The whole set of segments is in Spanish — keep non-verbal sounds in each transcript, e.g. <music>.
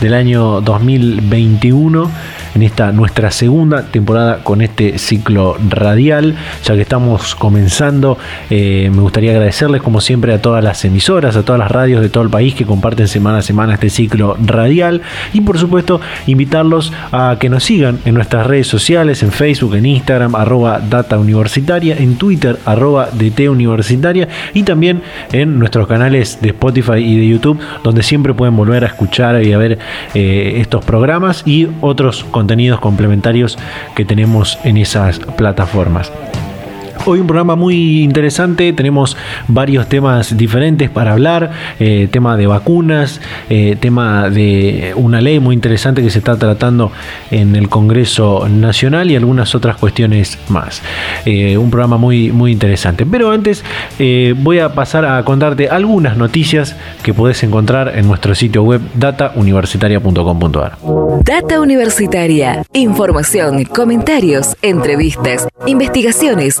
del año 2021 en esta nuestra segunda temporada con este ciclo radial. Ya que estamos comenzando, eh, me gustaría agradecerles como siempre a todas las emisoras, a todas las radios de todo el país que comparten semana a semana este ciclo radial y por supuesto invitarlos a que nos sigan en nuestras redes sociales, en Facebook, en Instagram, arroba data universitaria, en Twitter, arroba DT universitaria y también en nuestros canales de Spotify y de YouTube donde siempre pueden volver a escuchar y a ver eh, estos programas y otros contenidos complementarios que tenemos en esas plataformas. Hoy un programa muy interesante, tenemos varios temas diferentes para hablar, eh, tema de vacunas, eh, tema de una ley muy interesante que se está tratando en el Congreso Nacional y algunas otras cuestiones más. Eh, un programa muy, muy interesante. Pero antes voy a pasar a contarte algunas noticias que podés encontrar en nuestro sitio web datauniversitaria.com.ar. Data Universitaria, información, comentarios, entrevistas, investigaciones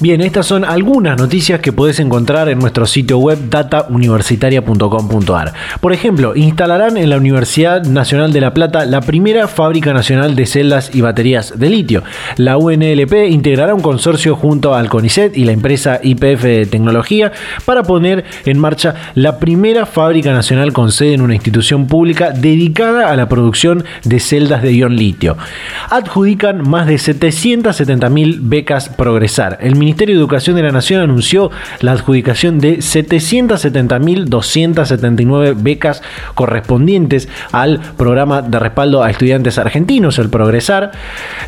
Bien, estas son algunas noticias que puedes encontrar en nuestro sitio web datauniversitaria.com.ar. Por ejemplo, instalarán en la Universidad Nacional de La Plata la primera fábrica nacional de celdas y baterías de litio. La UNLP integrará un consorcio junto al CONICET y la empresa IPF de Tecnología para poner en marcha la primera fábrica nacional con sede en una institución pública dedicada a la producción de celdas de ion litio. Adjudican más de 770.000 becas Progresar. El Ministerio de Educación de la Nación anunció la adjudicación de 770.279 becas correspondientes al programa de respaldo a estudiantes argentinos, el Progresar.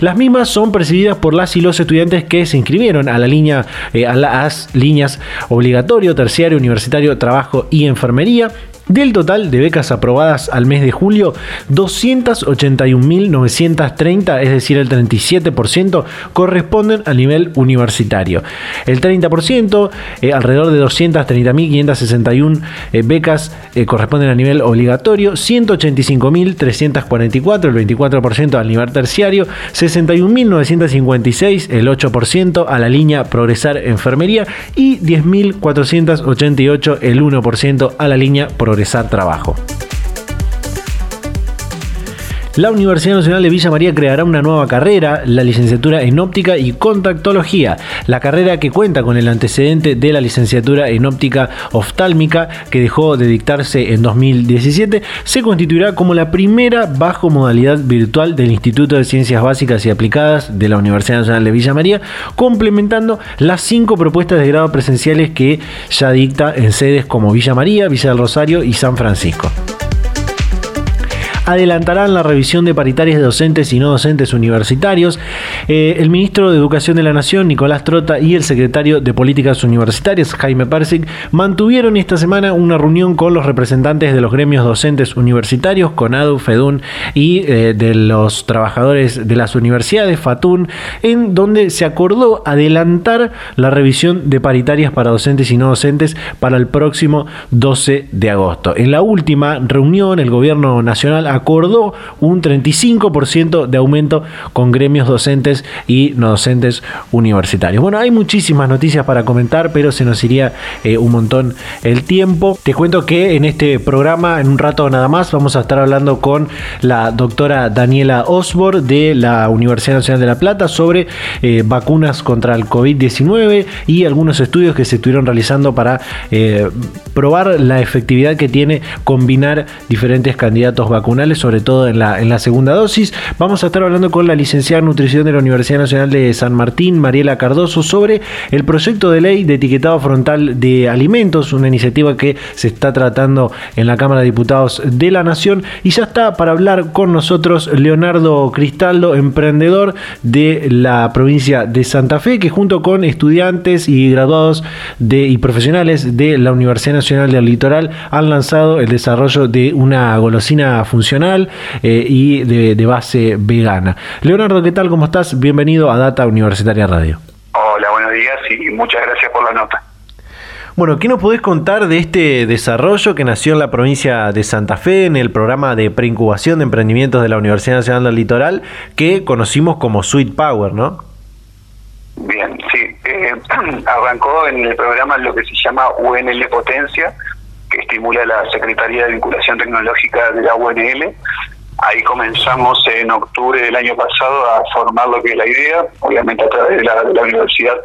Las mismas son percibidas por las y los estudiantes que se inscribieron a la línea, eh, a las líneas obligatorio, terciario, universitario, trabajo y enfermería del total de becas aprobadas al mes de julio, 281.930, es decir, el 37%, corresponden al nivel universitario. El 30%, eh, alrededor de 230.561 eh, becas, eh, corresponden al nivel obligatorio, 185.344, el 24% al nivel terciario, 61.956, el 8% a la línea Progresar Enfermería y 10.488, el 1% a la línea Progresar trabajo. La Universidad Nacional de Villa María creará una nueva carrera, la licenciatura en óptica y contactología. La carrera que cuenta con el antecedente de la licenciatura en óptica oftálmica que dejó de dictarse en 2017, se constituirá como la primera bajo modalidad virtual del Instituto de Ciencias Básicas y Aplicadas de la Universidad Nacional de Villa María, complementando las cinco propuestas de grado presenciales que ya dicta en sedes como Villa María, Villa del Rosario y San Francisco adelantarán la revisión de paritarias de docentes y no docentes universitarios. Eh, el ministro de Educación de la Nación, Nicolás Trota, y el secretario de Políticas Universitarias, Jaime Persic, mantuvieron esta semana una reunión con los representantes de los gremios docentes universitarios, CONADU, FEDUN y eh, de los trabajadores de las universidades, FATUN, en donde se acordó adelantar la revisión de paritarias para docentes y no docentes para el próximo 12 de agosto. En la última reunión, el gobierno nacional acordó un 35% de aumento con gremios docentes y no docentes universitarios. Bueno, hay muchísimas noticias para comentar, pero se nos iría eh, un montón el tiempo. Te cuento que en este programa, en un rato nada más, vamos a estar hablando con la doctora Daniela Osborne de la Universidad Nacional de La Plata sobre eh, vacunas contra el COVID-19 y algunos estudios que se estuvieron realizando para eh, probar la efectividad que tiene combinar diferentes candidatos vacunales, sobre todo en la, en la segunda dosis. Vamos a estar hablando con la licenciada en nutrición de la Universidad Nacional de San Martín, Mariela Cardoso, sobre el proyecto de ley de etiquetado frontal de alimentos, una iniciativa que se está tratando en la Cámara de Diputados de la Nación. Y ya está para hablar con nosotros Leonardo Cristaldo, emprendedor de la provincia de Santa Fe, que junto con estudiantes y graduados de, y profesionales de la Universidad Nacional del Litoral han lanzado el desarrollo de una golosina funcional eh, y de, de base vegana. Leonardo, ¿qué tal? ¿Cómo estás? Bienvenido a Data Universitaria Radio. Hola, buenos días y muchas gracias por la nota. Bueno, ¿qué nos podés contar de este desarrollo que nació en la provincia de Santa Fe en el programa de preincubación de emprendimientos de la Universidad Nacional del Litoral que conocimos como Sweet Power, ¿no? Bien, sí. Eh, <clears throat> arrancó en el programa lo que se llama UNL Potencia, estimula la Secretaría de Vinculación Tecnológica de la UNL. Ahí comenzamos en octubre del año pasado a formar lo que es la idea, obviamente a través de la, universidad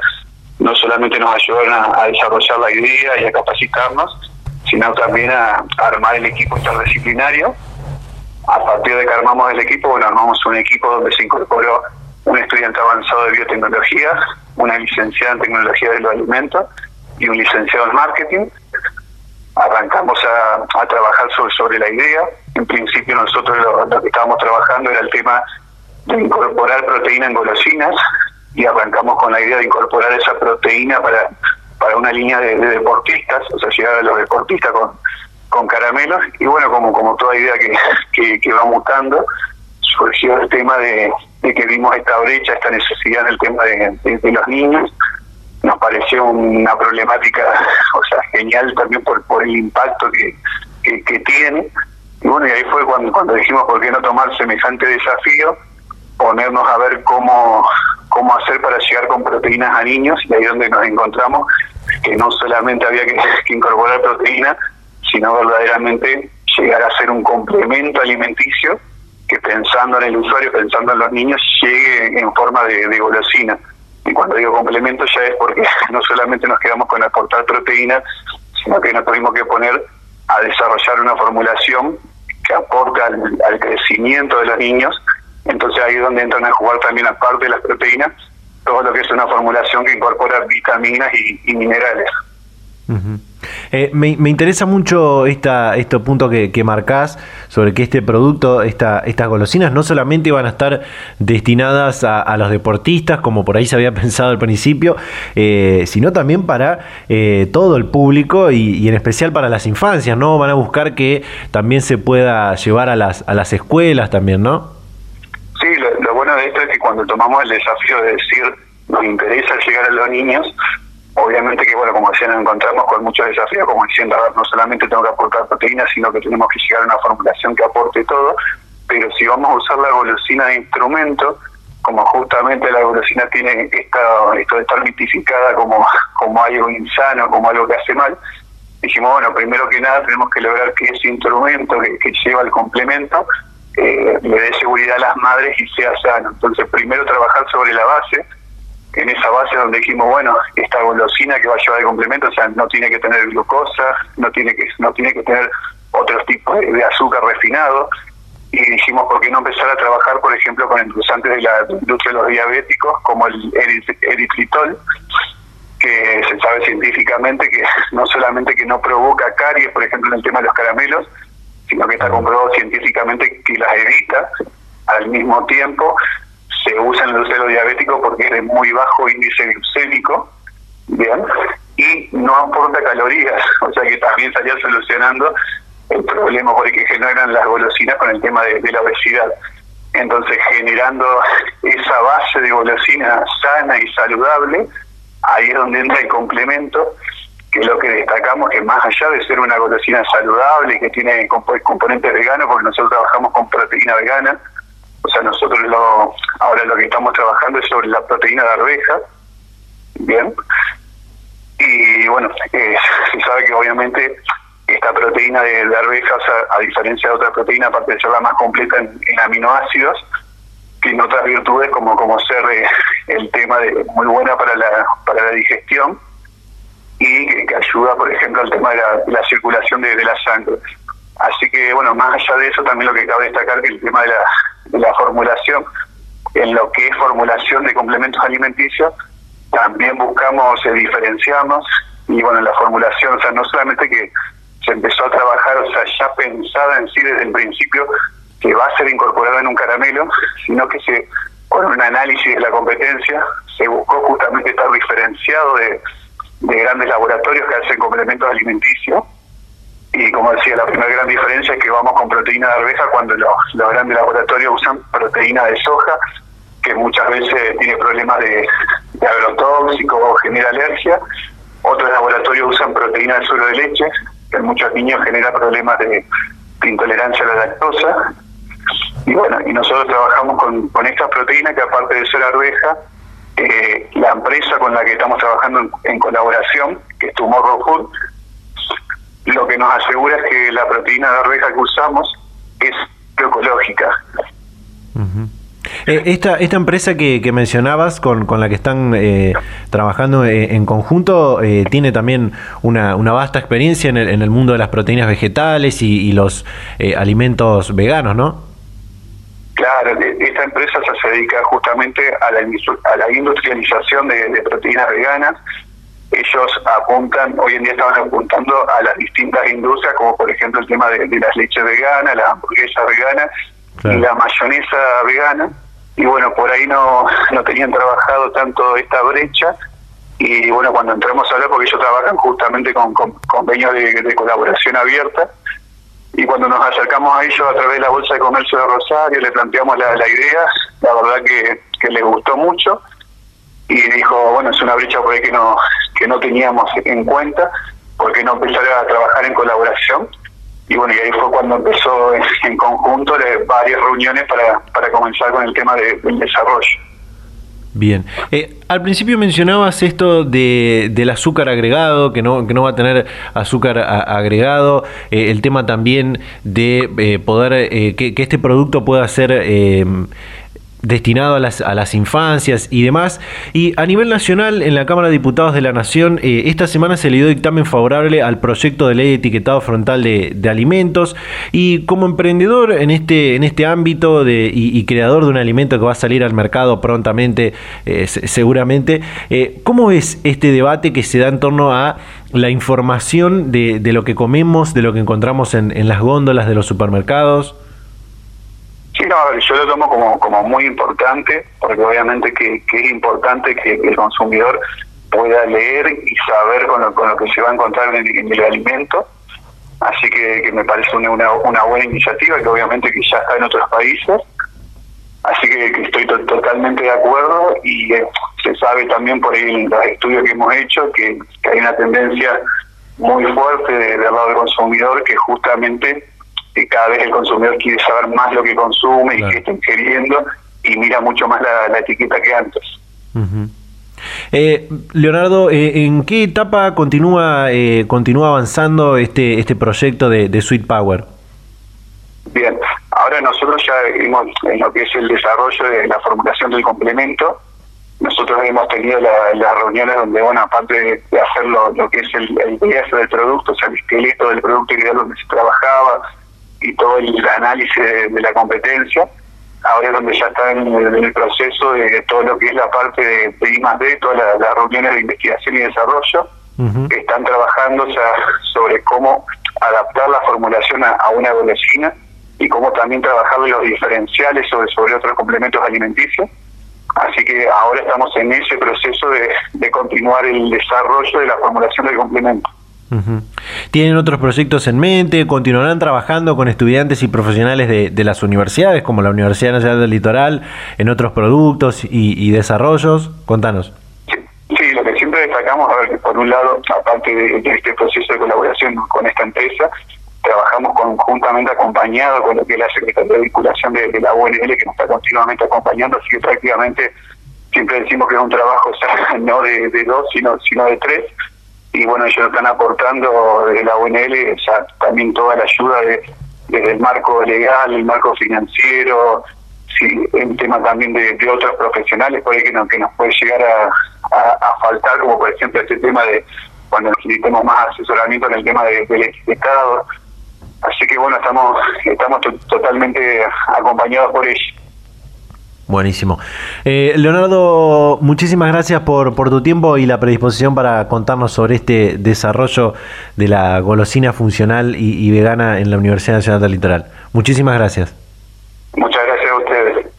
no solamente nos ayudaron a, desarrollar la idea y a capacitarnos, sino también a, armar el equipo interdisciplinario. A partir de que armamos el equipo, bueno, armamos un equipo donde se incorporó un estudiante avanzado de biotecnología, una licenciada en tecnología de los alimentos y un licenciado en marketing. Arrancamos a, trabajar sobre, sobre la idea. En principio nosotros lo, que estábamos trabajando era el tema de incorporar proteína en golosinas, y arrancamos con la idea de incorporar esa proteína para, para una línea de, deportistas, o sea, llegar a los deportistas con, con caramelos. Y bueno, como, como toda idea que, que, va mutando, surgió el tema de, que vimos esta brecha, esta necesidad en el tema de, los niños. Nos pareció una problemática, o sea, genial también por, por el impacto que, que, tiene. Y bueno, y ahí fue cuando, cuando dijimos, ¿por qué no tomar semejante desafío? Ponernos a ver cómo, cómo hacer para llegar con proteínas a niños y ahí donde nos encontramos que no solamente había que, <laughs> incorporar proteína, sino verdaderamente llegar a ser un complemento alimenticio que pensando en el usuario, pensando en los niños, llegue en forma de golosina. Y cuando digo complemento ya es porque <laughs> no solamente nos quedamos con aportar proteína, sino que nos tuvimos que poner a desarrollar una formulación que aporte al crecimiento de los niños entonces ahí es donde entran a jugar también, aparte de las proteínas, todo lo que es una formulación que incorpora vitaminas y, minerales. Eh, me, interesa mucho esta, este punto que, que, marcás sobre que este producto, esta, estas golosinas, no solamente van a estar destinadas a, los deportistas, como por ahí se había <laughs> pensado al principio, eh, sino también para eh, todo el público y, en especial para las infancias, ¿no? Van a buscar que también se pueda llevar a las, a las escuelas también, ¿no? Sí, lo, bueno de esto es que cuando tomamos el desafío de decir nos interesa llegar a los niños, obviamente que, bueno, como decía, nos encontramos con muchos desafíos, como diciendo, no solamente tengo que aportar proteínas, sino que tenemos que llegar a una formulación que aporte todo, pero si vamos a usar la golosina de instrumento, como justamente la golosina tiene esta, esto de estar mitificada como, <laughs> como algo insano, como algo que hace mal, dijimos, bueno, primero que nada tenemos que lograr que ese instrumento que, que lleva el complemento eh, le dé seguridad a las madres y sea sano. Entonces, primero trabajar sobre la base, en esa base donde dijimos, bueno, esta golosina que va a llevar de complemento, o sea, no tiene que tener glucosa, no tiene que no tiene que tener otros tipos de, azúcar refinado, y dijimos, ¿por qué no empezar a trabajar, por ejemplo, con endulzantes de la industria de los diabéticos, como el eritritol, que se sabe científicamente que <laughs> no solamente que no provoca caries, por ejemplo, en el tema de los caramelos, sino que está comprobado científicamente que las evita. Al mismo tiempo, se usa en el celo diabético porque es de muy bajo índice glucémico, ¿bien? Y no aporta calorías, <laughs> o sea que también estaría solucionando el problema por el que generan las golosinas con el tema de, la obesidad. Entonces, generando esa base de golosina sana y saludable, ahí es donde entra el complemento que lo que destacamos que más allá de ser una golosina saludable y que tiene componentes veganos, porque nosotros trabajamos con proteína vegana, o sea, nosotros lo, ahora lo que estamos trabajando es sobre la proteína de arveja, bien, y bueno, eh, se sabe que obviamente esta proteína de, arveja, o sea, a diferencia de otra proteína, aparte de ser la más completa en, aminoácidos, tiene otras virtudes como como ser eh, el tema de muy buena para la para la digestión y que, ayuda, por ejemplo, al tema de la, circulación de, la sangre. Así que, bueno, más allá de eso, también lo que cabe destacar que el tema de la, la formulación, en lo que es formulación de complementos alimenticios, también buscamos, eh, diferenciamos, y bueno, en la formulación, o sea, no solamente que se empezó a trabajar, o sea, ya pensada en sí desde el principio que va a ser incorporada en un caramelo, sino que se, con un análisis de la competencia, se buscó justamente estar diferenciado de grandes laboratorios que hacen complementos alimenticios. Y como decía, la primera gran diferencia es que vamos con proteína de arveja cuando los, grandes laboratorios usan proteína de soja, que muchas veces tiene problemas de, agrotóxico o genera alergia. Otros laboratorios usan proteína de suero de leche, que en muchos niños genera problemas de, intolerancia a la lactosa. Y bueno, y nosotros trabajamos con, con estas proteínas que aparte de ser arveja, eh, la empresa con la que estamos trabajando en, colaboración, que es Tomorrow Food, lo que nos asegura es que la proteína de arveja que usamos es ecológica. Eh, esta, esta empresa que, mencionabas, con, con, la que están eh, trabajando en conjunto, tiene también una, una vasta experiencia en el, en el, mundo de las proteínas vegetales y, y los alimentos veganos, ¿no? Claro, esta empresa se dedica justamente a la, a la industrialización de, proteínas veganas. Ellos apuntan, hoy en día estaban apuntando a las distintas industrias, como por ejemplo el tema de, las leches veganas, las hamburguesas veganas y la mayonesa vegana. Y bueno, por ahí no, no tenían trabajado tanto esta brecha. Y bueno, cuando entramos a hablar, porque ellos trabajan justamente con, convenios de colaboración abierta, y cuando nos acercamos a ellos a través de la Bolsa de Comercio de Rosario, le planteamos la, idea, la verdad que, que les gustó mucho y dijo, bueno, es una brecha por ahí que no, que no teníamos en cuenta, porque no empezar a trabajar en colaboración. Y bueno, y ahí fue cuando empezó en, conjunto varias reuniones para, para comenzar con el tema de, del desarrollo. Bien. Eh, al principio mencionabas esto de, del azúcar agregado, que no, que no va a tener azúcar agregado, eh, el tema también de eh, poder que, que, este producto pueda ser destinado a las, a las infancias y demás. Y a nivel nacional, en la Cámara de Diputados de la Nación, eh, esta semana se le dio dictamen favorable al proyecto de ley de etiquetado frontal de, alimentos. Y como emprendedor en este, en este ámbito de, y, creador de un alimento que va a salir al mercado prontamente, eh, seguramente, eh, ¿cómo ves este debate que se da en torno a la información de, de lo que comemos, de lo que encontramos en, en las góndolas de los supermercados? Sí, no, yo lo tomo como, como muy importante, porque obviamente que, es importante que, el consumidor pueda leer y saber con lo, con lo que se va a encontrar en, el alimento. Así que, me parece una, una, buena iniciativa que obviamente que ya está en otros países. Así que, estoy totalmente de acuerdo y eh, se sabe también por ahí en los estudios que hemos hecho que, hay una tendencia muy fuerte del lado del consumidor que justamente que cada vez el consumidor quiere saber más lo que consume y qué está ingiriendo y mira mucho más la, etiqueta que antes. Eh, Leonardo, eh, ¿en qué etapa continúa eh, continúa avanzando este este proyecto de, de Sweet Power? Bien, ahora nosotros ya hemos, en lo que es el desarrollo de la formulación del complemento, nosotros hemos tenido las reuniones donde, bueno, aparte de, hacer lo, que es el, el del producto, o sea, el esqueleto del producto que donde se trabajaba, y todo el análisis de, la competencia. Ahora es donde ya está en, el proceso de todo lo que es la parte de, de I D, todas las, reuniones de investigación y desarrollo, están trabajando sobre cómo adaptar la formulación a, una golosina y cómo también trabajar los diferenciales sobre, sobre otros complementos alimenticios. Así que ahora estamos en ese proceso de, de continuar el desarrollo de la formulación del complemento. ¿Tienen otros proyectos en mente? ¿Continuarán trabajando con estudiantes y profesionales de, las universidades, como la Universidad Nacional del Litoral, en otros productos y, desarrollos? Contanos. Sí, lo que siempre destacamos a ver, que por un lado, aparte de, este proceso de colaboración con esta empresa, trabajamos conjuntamente acompañado con lo que es la Secretaría de Vinculación de, la UNL, que nos está continuamente acompañando, así que prácticamente siempre decimos que es un trabajo <laughs> no de, dos, sino, sino de tres. Y bueno, ellos están aportando de la UNL ya también toda la ayuda de, desde el marco legal, el marco financiero, sí, el tema también de, otros profesionales por ahí que, nos puede llegar a, faltar, como por ejemplo este tema de cuando necesitemos más asesoramiento en el tema de, del etiquetado. Así que bueno, estamos estamos totalmente acompañados por ellos. Buenísimo. Eh, Leonardo, muchísimas gracias por, tu tiempo y la predisposición para contarnos sobre este desarrollo de la golosina funcional y, y vegana en la Universidad Nacional del Litoral. Muchísimas gracias. Muchas gracias a ustedes.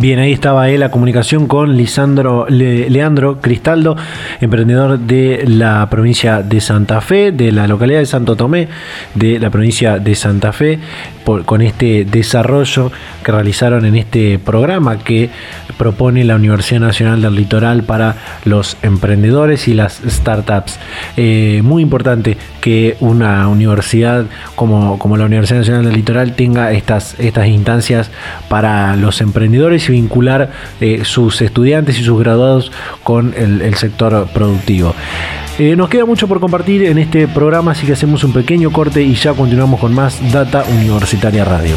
Bien, ahí estaba él, la comunicación con Lisandro, Leandro Cristaldo, emprendedor de la provincia de Santa Fe, de la localidad de Santo Tomé, de la provincia de Santa Fe, con este desarrollo que realizaron en este programa que propone la Universidad Nacional del Litoral para los emprendedores y las startups. Eh, muy importante que una universidad como, como la Universidad Nacional del Litoral tenga estas, estas instancias para los emprendedores vincular eh, sus estudiantes y sus graduados con el, sector productivo. Eh, nos queda mucho por compartir en este programa, así que hacemos un pequeño corte y ya continuamos con más Data Universitaria Radio.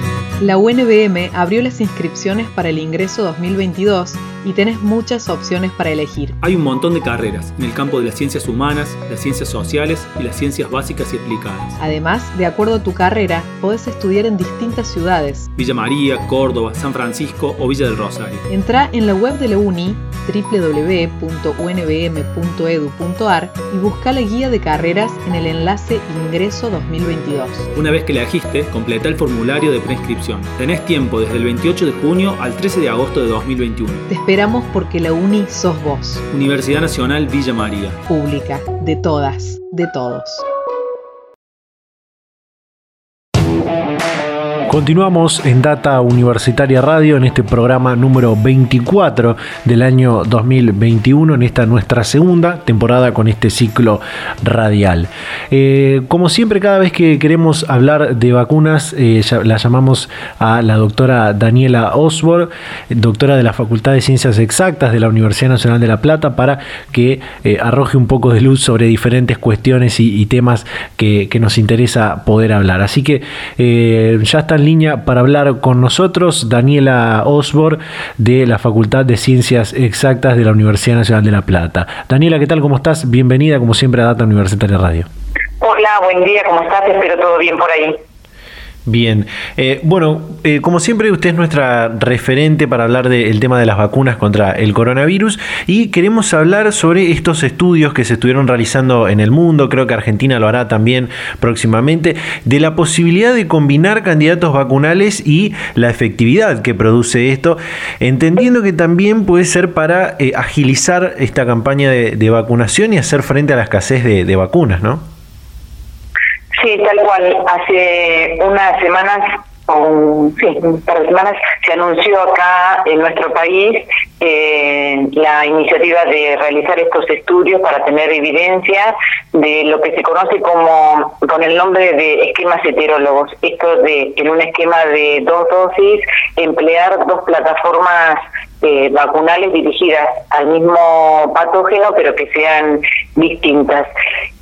La UNBM abrió las inscripciones para el ingreso 2022 y tenés muchas opciones para elegir. Hay un montón de carreras en el campo de las ciencias humanas, las ciencias sociales y las ciencias básicas y aplicadas. Además, de acuerdo a tu carrera, podés estudiar en distintas ciudades. Villa María, Córdoba, San Francisco o Villa del Rosario. Entra en la web de la UNI www.unbm.edu.ar y busca la guía de carreras en el enlace Ingreso 2022. Una vez que la elegiste, completa el formulario de preinscripción. Tenés tiempo desde el 28 de junio al 13 de agosto de 2021 esperamos porque la UNI sos vos. Universidad Nacional Villa María. Pública, de todas, de todos. Continuamos en Data Universitaria Radio en este programa número 24 del año 2021, en esta nuestra segunda temporada con este ciclo radial. Eh, como siempre, cada vez que queremos hablar de vacunas, eh, la llamamos a la doctora Daniela Osborne, doctora de la Facultad de Ciencias Exactas de la Universidad Nacional de La Plata, para que eh, arroje un poco de luz sobre diferentes cuestiones y, temas que, que, nos interesa poder hablar. Así que ya están línea para hablar con nosotros Daniela Osbor de la Facultad de Ciencias Exactas de la Universidad Nacional de La Plata. Daniela, ¿qué tal? ¿Cómo estás? Bienvenida como siempre a Data Universitaria Radio. Hola, buen día, ¿cómo estás? Espero todo bien por ahí. Bien, eh, bueno, eh, como siempre usted es nuestra referente para hablar del tema de las vacunas contra el coronavirus y queremos hablar sobre estos estudios que se estuvieron realizando en el mundo, creo que Argentina lo hará también próximamente, de la posibilidad de combinar candidatos vacunales y la efectividad que produce esto, entendiendo que también puede ser para eh, agilizar esta campaña de, vacunación y hacer frente a la escasez de, de vacunas, ¿no? Sí, tal cual. Hace unas semanas, o sí, un par de semanas, se anunció acá en nuestro país eh, la iniciativa de realizar estos estudios para tener evidencia de lo que se conoce como con el nombre de esquemas heterólogos. Esto de en un esquema de dos dosis emplear dos plataformas eh, vacunales dirigidas al mismo patógeno, pero que sean distintas.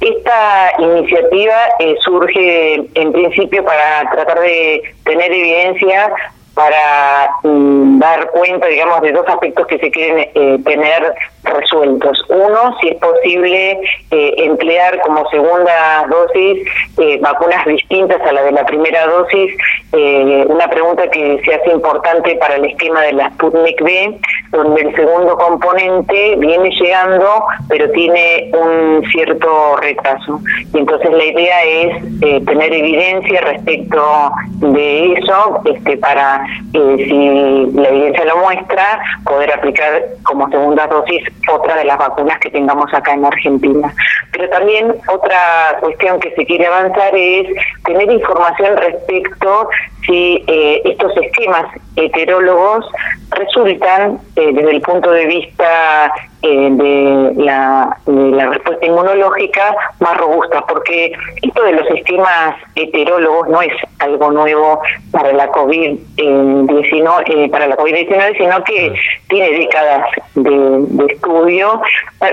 Esta iniciativa eh, surge en principio para tratar de tener evidencia para mm, dar cuenta, digamos, de dos aspectos que se quieren eh, tener resueltos. Uno, si es posible eh, emplear como segunda dosis eh, vacunas distintas a la de la primera dosis. Eh, una pregunta que se hace importante para el esquema de la Sputnik B, donde el segundo componente viene llegando, pero tiene un cierto retraso. Y entonces la idea es tener evidencia respecto de eso, este, para si la evidencia lo muestra, poder aplicar como segunda dosis otra de las vacunas que tengamos acá en Argentina. Pero también otra cuestión que se quiere avanzar es tener información respecto si eh, estos esquemas heterólogos resultan eh, desde el punto de vista eh, de, la, respuesta inmunológica más robusta, porque esto de los esquemas heterólogos no es algo nuevo para la COVID-19, eh, para la COVID-19, sino que tiene décadas de, estudio.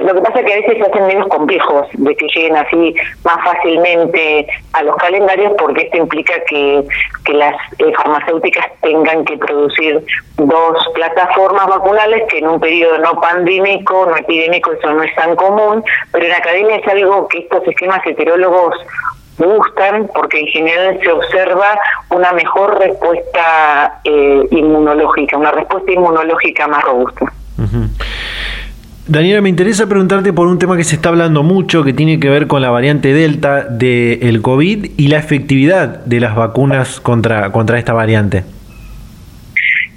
Lo que pasa es que a veces se hacen menos complejos de que lleguen así más fácilmente a los calendarios, porque esto implica que, que las farmacéuticas tengan que producir dos plataformas vacunales que en un periodo no pandémico, epidémico, eso no es tan común, pero en academia es algo que estos esquemas heterólogos gustan porque en general se observa una mejor respuesta eh, inmunológica, una respuesta inmunológica más robusta. Daniela, me interesa preguntarte por un tema que se está hablando mucho, que tiene que ver con la variante Delta del COVID y la efectividad de las vacunas contra, contra esta variante.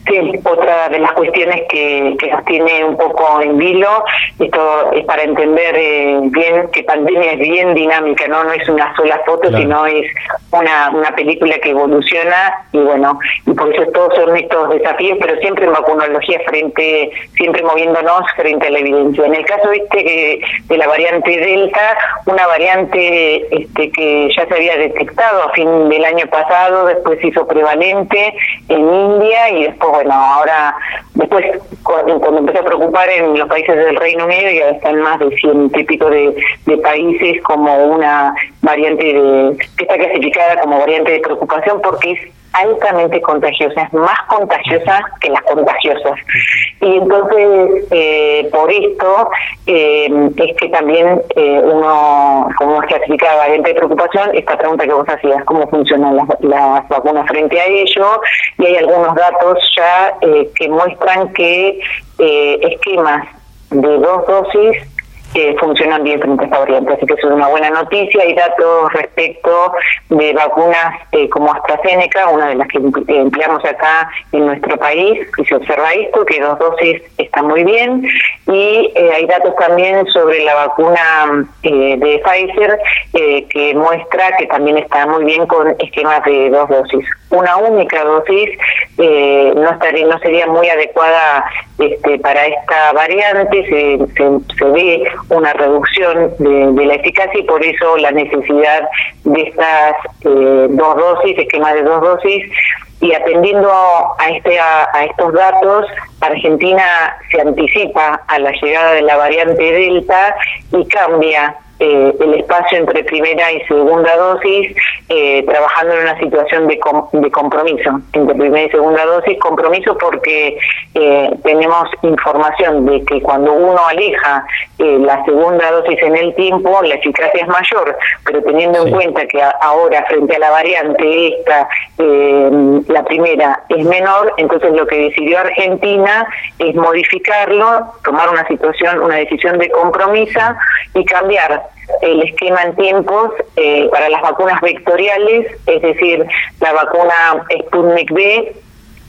Sí, otra de las cuestiones que, nos tiene un poco en vilo, esto es para entender eh, bien que pandemia es bien dinámica, no no es una sola foto, sino es una, una película que evoluciona y bueno, y por eso todos son estos desafíos, pero siempre en vacunología frente, siempre moviéndonos frente a la evidencia. En el caso este de la variante Delta, una variante este que ya se había detectado a fin del año pasado, después se hizo prevalente en India y después bueno, ahora, después, cuando, empezó a preocupar en los países del Reino Unido, ya están más de cien típicos de, de países como una variante de, que está clasificada como variante de preocupación porque es altamente contagiosa, es más contagiosa que las contagiosas. Y entonces, eh, por esto, eh, es que también eh, uno, como es clasificada variante de preocupación, esta pregunta que vos hacías, cómo funcionan las, las vacunas frente a ello, y hay algunos datos ya que muestran que esquemas de dos dosis que funcionan bien frente a esta variante. Así que eso es una buena noticia. Hay datos respecto de vacunas eh, como AstraZeneca, una de las que empleamos acá en nuestro país, y se observa esto, que dos dosis están muy bien. Y eh, hay datos también sobre la vacuna eh, de Pfizer que muestra que también está muy bien con esquemas de dos dosis. Una única dosis no, estaría, no sería muy adecuada este, para esta variante, se, se ve una reducción de, la eficacia y por eso la necesidad de estas eh, dos dosis, esquema de dos dosis, y atendiendo a, este, a, estos datos, Argentina se anticipa a la llegada de la variante Delta y cambia eh, el espacio entre primera y segunda dosis, eh, trabajando en una situación de, de compromiso entre primera y segunda dosis, compromiso porque eh, tenemos información de que cuando uno aleja la segunda dosis en el tiempo, la eficacia es mayor, pero teniendo en cuenta que ahora frente a la variante esta, la primera es menor, entonces lo que decidió Argentina es modificarlo, tomar una situación, una decisión de compromiso y cambiar el esquema en tiempos eh, para las vacunas vectoriales, es decir, la vacuna Sputnik B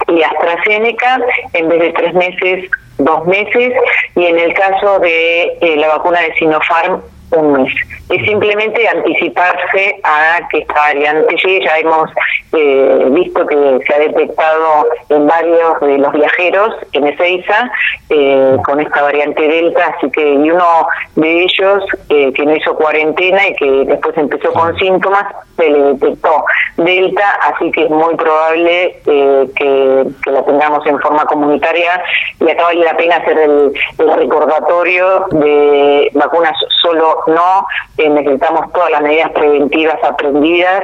y AstraZeneca, en vez de tres meses, dos meses, y en el caso de eh, la vacuna de Sinopharm, un mes. Es simplemente anticiparse a que esta variante llegue. Ya hemos eh, visto que se ha detectado en varios de los viajeros en Ezeiza eh, con esta variante Delta, así que y uno de ellos eh, que no hizo cuarentena y que después empezó con síntomas, se le detectó Delta, así que es muy probable eh, que, que, la tengamos en forma comunitaria y acá vale la pena hacer el, el recordatorio de vacunas solo no, necesitamos todas las medidas preventivas aprendidas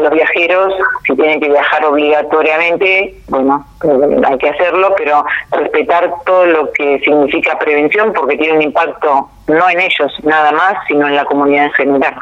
los viajeros, si tienen que viajar obligatoriamente, bueno, eh, hay que hacerlo, pero respetar todo lo que significa prevención porque tiene un impacto no en ellos nada más, sino en la comunidad en general.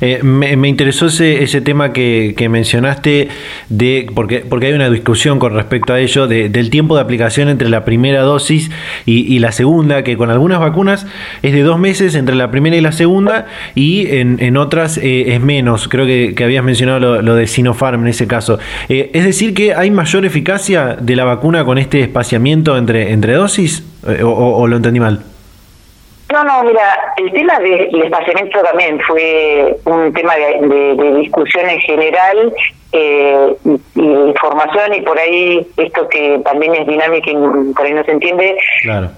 Eh, me, interesó ese, ese tema que, mencionaste, de porque, porque hay una discusión con respecto a ello, de, del tiempo de aplicación entre la primera dosis y, la segunda, que con algunas vacunas es de dos meses entre la primera y la segunda, y en, otras eh, es menos. Creo que, habías mencionado lo, de Sinopharm en ese caso. Eh, es decir, que hay mayor eficacia de la vacuna con este espaciamiento entre, entre dosis, o lo entendí mal. No, no, mira, el tema del espaciamiento también fue un tema de, discusión en general, eh, y, información y por ahí esto que también es dinámica y por ahí no se entiende,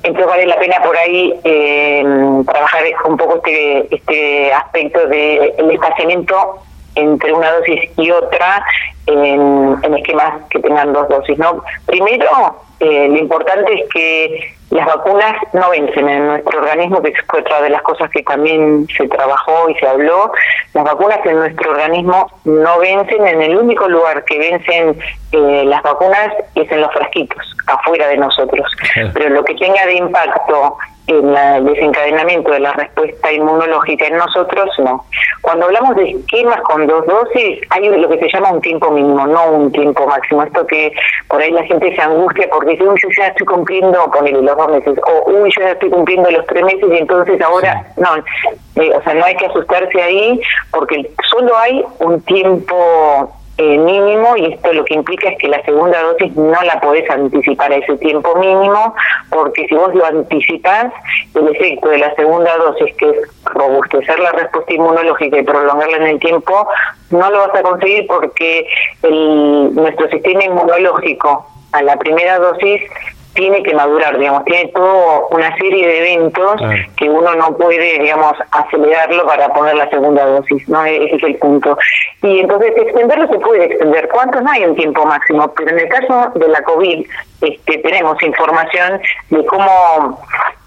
entonces vale la pena por ahí eh, trabajar un poco este, este aspecto del de espaciamiento entre una dosis y otra en, en esquemas que tengan dos dosis. no Primero, eh, lo importante es que las vacunas no vencen en nuestro organismo, que fue otra de las cosas que también se trabajó y se habló. Las vacunas en nuestro organismo no vencen, en el único lugar que vencen eh, las vacunas es en los frasquitos, afuera de nosotros. Pero lo que tenga de impacto el desencadenamiento de la respuesta inmunológica en nosotros, no. Cuando hablamos de esquemas con dos dosis, hay lo que se llama un tiempo mínimo, no un tiempo máximo. Esto que por ahí la gente se angustia porque dice, uy, yo ya estoy cumpliendo, ponerle los dos meses, o uy, yo ya estoy cumpliendo los tres meses y entonces ahora, no, eh, o sea, no hay que asustarse ahí porque solo hay un tiempo eh, mínimo y esto lo que implica es que la segunda dosis no la podés anticipar a ese tiempo mínimo porque si vos lo anticipás el efecto de la segunda dosis que es robustecer la respuesta inmunológica y prolongarla en el tiempo no lo vas a conseguir porque el, nuestro sistema inmunológico a la primera dosis tiene que madurar, digamos, tiene toda una serie de eventos que uno no puede, digamos, acelerarlo para poner la segunda dosis, ¿no? E-, ese es el punto. Y entonces extenderlo se puede extender. ¿Cuántos? No hay un tiempo máximo, pero en el caso de la COVID este, tenemos información de cómo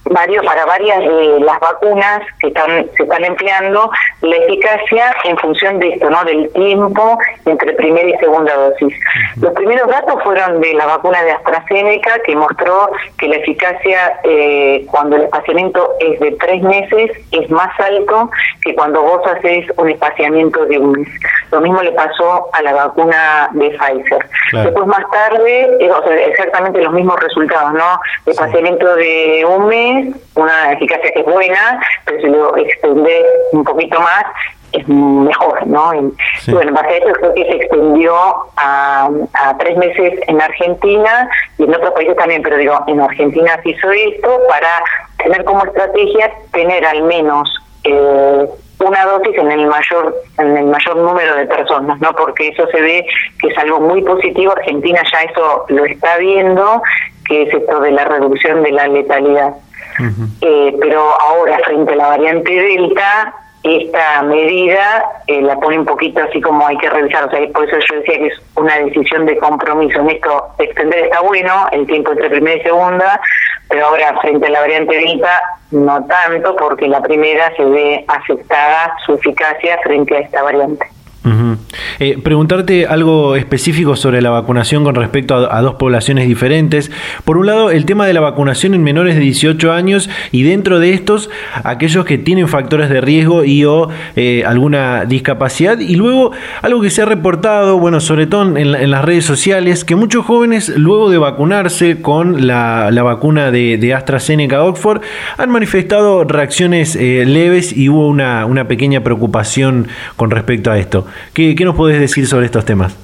varios para varias de las vacunas que están se están empleando la eficacia en función de esto no del tiempo entre primera y segunda dosis. Los primeros datos fueron de la vacuna de AstraZeneca que mostró que la eficacia eh, cuando el espaciamiento es de tres meses es más alto que cuando vos haces un espaciamiento de un mes. Lo mismo le pasó a la vacuna de Pfizer. Después más tarde eh, o sea, exactamente los mismos resultados no espaciamiento de un mes una eficacia que es buena, pero si lo extende un poquito más, es mejor, ¿no? Y, bueno, base a eso creo que se extendió a, a, tres meses en Argentina y en otros países también, pero digo, en Argentina se hizo esto para tener como estrategia tener al menos eh, una dosis en el mayor en el mayor número de personas, ¿no? Porque eso se ve que es algo muy positivo. Argentina ya eso lo está viendo, que es esto de la reducción de la letalidad eh, pero ahora frente a la variante Delta, esta medida eh, la pone un poquito así como hay que revisar, o sea, por eso yo decía que es una decisión de compromiso. En esto, extender está bueno, el tiempo entre primera y segunda, pero ahora frente a la variante Delta, no tanto, porque la primera se ve afectada su eficacia frente a esta variante. Eh, preguntarte algo específico sobre la vacunación con respecto a, dos poblaciones diferentes. Por un lado, el tema de la vacunación en menores de 18 años y dentro de estos, aquellos que tienen factores de riesgo y o eh, alguna discapacidad. Y luego, algo que se ha reportado, bueno, sobre todo en, las redes sociales, que muchos jóvenes, luego de vacunarse con la, vacuna de, AstraZeneca Oxford, han manifestado reacciones eh, leves y hubo una pequeña preocupación con respecto a esto. ¿Qué, nos puedes decir sobre estos temas?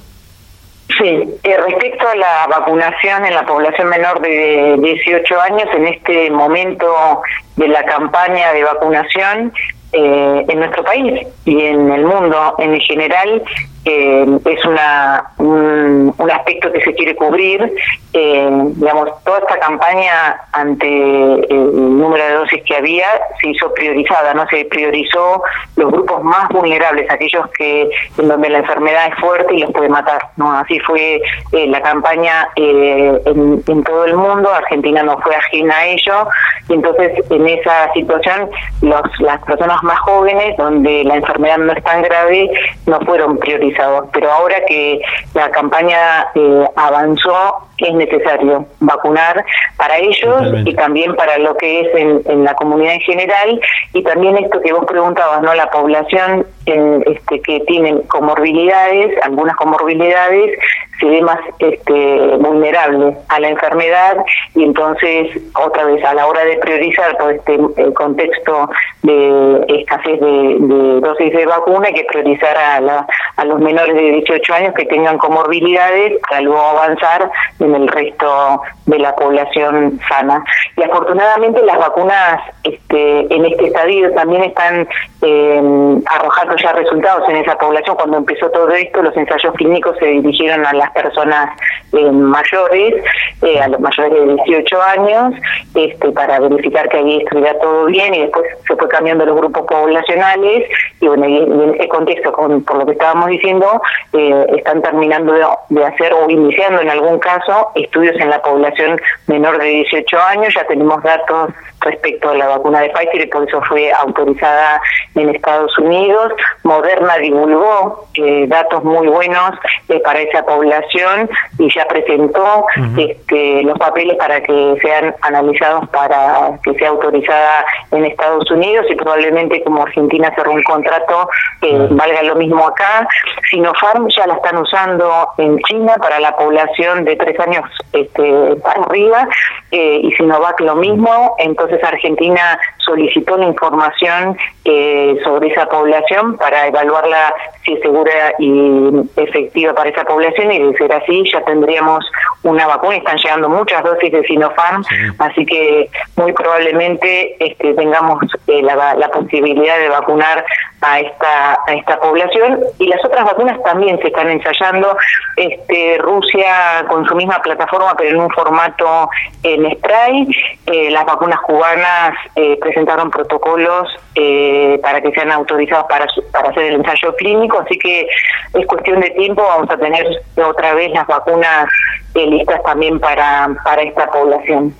Sí, eh, respecto a la vacunación en la población menor de 18 años, en este momento de la campaña de vacunación, eh, en nuestro país y en el mundo en general eh, es una un, aspecto que se quiere cubrir. Eh, digamos toda esta campaña ante el número de dosis que había se hizo priorizada no se priorizó los grupos más vulnerables aquellos que en donde la enfermedad es fuerte y los puede matar no así fue la campaña en, en todo el mundo. Argentina no fue ajena a ello entonces en esa situación los, las personas más jóvenes, donde la enfermedad no es tan grave, no fueron priorizados. Pero ahora que la campaña eh, avanzó, es necesario vacunar para ellos y también para lo que es en, en, la comunidad en general y también esto que vos preguntabas, ¿no? La población en, este, que tienen comorbilidades, algunas comorbilidades, se ve más este, vulnerable a la enfermedad y entonces otra vez a la hora de priorizar todo este contexto de escasez de, dosis de vacuna hay que priorizar a, la, a los menores de 18 años que tengan comorbilidades para luego avanzar en el resto de la población sana. Y afortunadamente las vacunas este, en este estadio también están eh, arrojando ya resultados en esa población. Cuando empezó todo esto, los ensayos clínicos se dirigieron a las personas eh, mayores, eh, a los mayores de 18 años, este, para verificar que ahí estuviera todo bien y después se fue cambiando los grupos poblacionales y bueno, en ese contexto, con, por lo que estábamos diciendo, eh, están terminando de, hacer o iniciando en algún caso estudios en la población menor de 18 años, ya tenemos datos respecto a la vacuna de Pfizer y por eso fue autorizada en Estados Unidos. Moderna divulgó eh, datos muy buenos eh, para esa población y ya presentó este, los papeles para que sean analizados para que sea autorizada en Estados Unidos y probablemente como Argentina cerró un contrato que valga lo mismo acá. Sinopharm ya la están usando en China para la población de tres años este, para arriba eh, y Sinovac lo mismo. Entonces Argentina solicitó la información eh, sobre esa población para evaluarla si es segura y efectiva para esa población y de ser así ya tendríamos una vacuna. Están llegando muchas dosis de Sinopharm, así que muy probablemente este, tengamos eh, la, la posibilidad de vacunar a esta a esta población. Y las otras vacunas también se están ensayando. Este Rusia con su misma plataforma pero en un formato en spray. Eh, las vacunas cubanas eh, presentaron protocolos eh, para que sean autorizados para para hacer el ensayo clínico. Así que es cuestión de tiempo. Vamos a tener otra vez las vacunas listas también para para esta población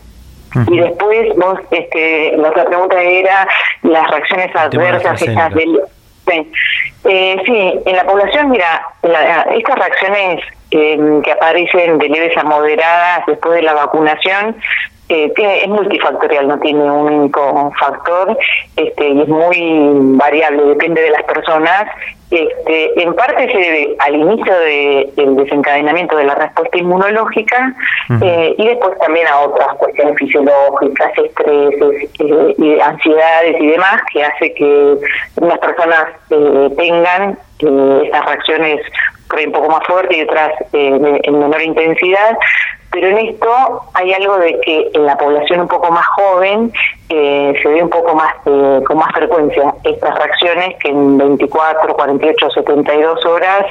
y después, vos, este, la otra pregunta era las reacciones adversas estas del... Sí. Eh, sí, en la población, mira, estas reacciones em, que aparecen de leves a moderadas después de la vacunación eh, es multifactorial, no tiene un único factor este, y es muy variable, depende de las personas. Este, en parte se debe al inicio del desencadenamiento de la respuesta inmunológica eh, y después también a otras cuestiones fisiológicas, estreses, eh, y ansiedades y demás, que hace que unas personas eh, tengan estas reacciones un poco más fuertes y otras en menor intensidad, pero en esto hay algo de que en la población un poco más joven eh, se ve un poco más eh, con más frecuencia estas reacciones que en 24, 48, 72 horas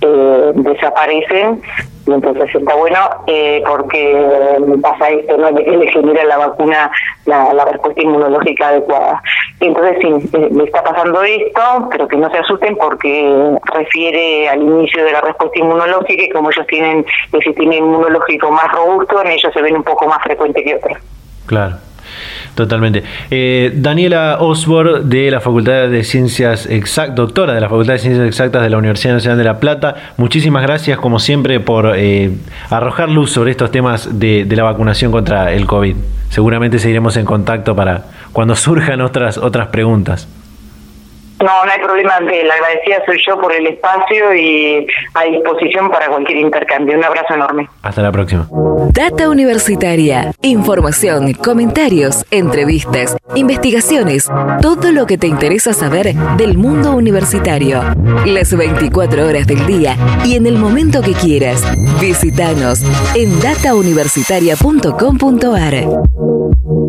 eh, desaparecen y entonces está bueno eh, porque pasa esto, ¿no? Que le genera la vacuna la respuesta inmunológica adecuada. Entonces sí, le está pasando esto, pero que no se asusten porque refiere al inicio de la respuesta inmunológica y como ellos tienen el sistema inmunológico más robusto, en ellos se ven un poco más frecuente que otros. Claro. Totalmente. Eh, Daniela Osborne, de la Facultad de Ciencias Exactas, doctora de la Facultad de Ciencias Exactas de la Universidad Nacional de La Plata, muchísimas gracias como siempre por eh, arrojar luz sobre estos temas de, de, la vacunación contra el COVID. Seguramente seguiremos en contacto para cuando surjan otras, otras preguntas. No, no hay problema. La agradecida soy yo por el espacio y a disposición para cualquier intercambio. Un abrazo enorme. Hasta la próxima. Data Universitaria. Información, comentarios, entrevistas, investigaciones. Todo lo que te interesa saber del mundo universitario. Las 24 horas del día y en el momento que quieras. Visítanos en datauniversitaria.com.ar.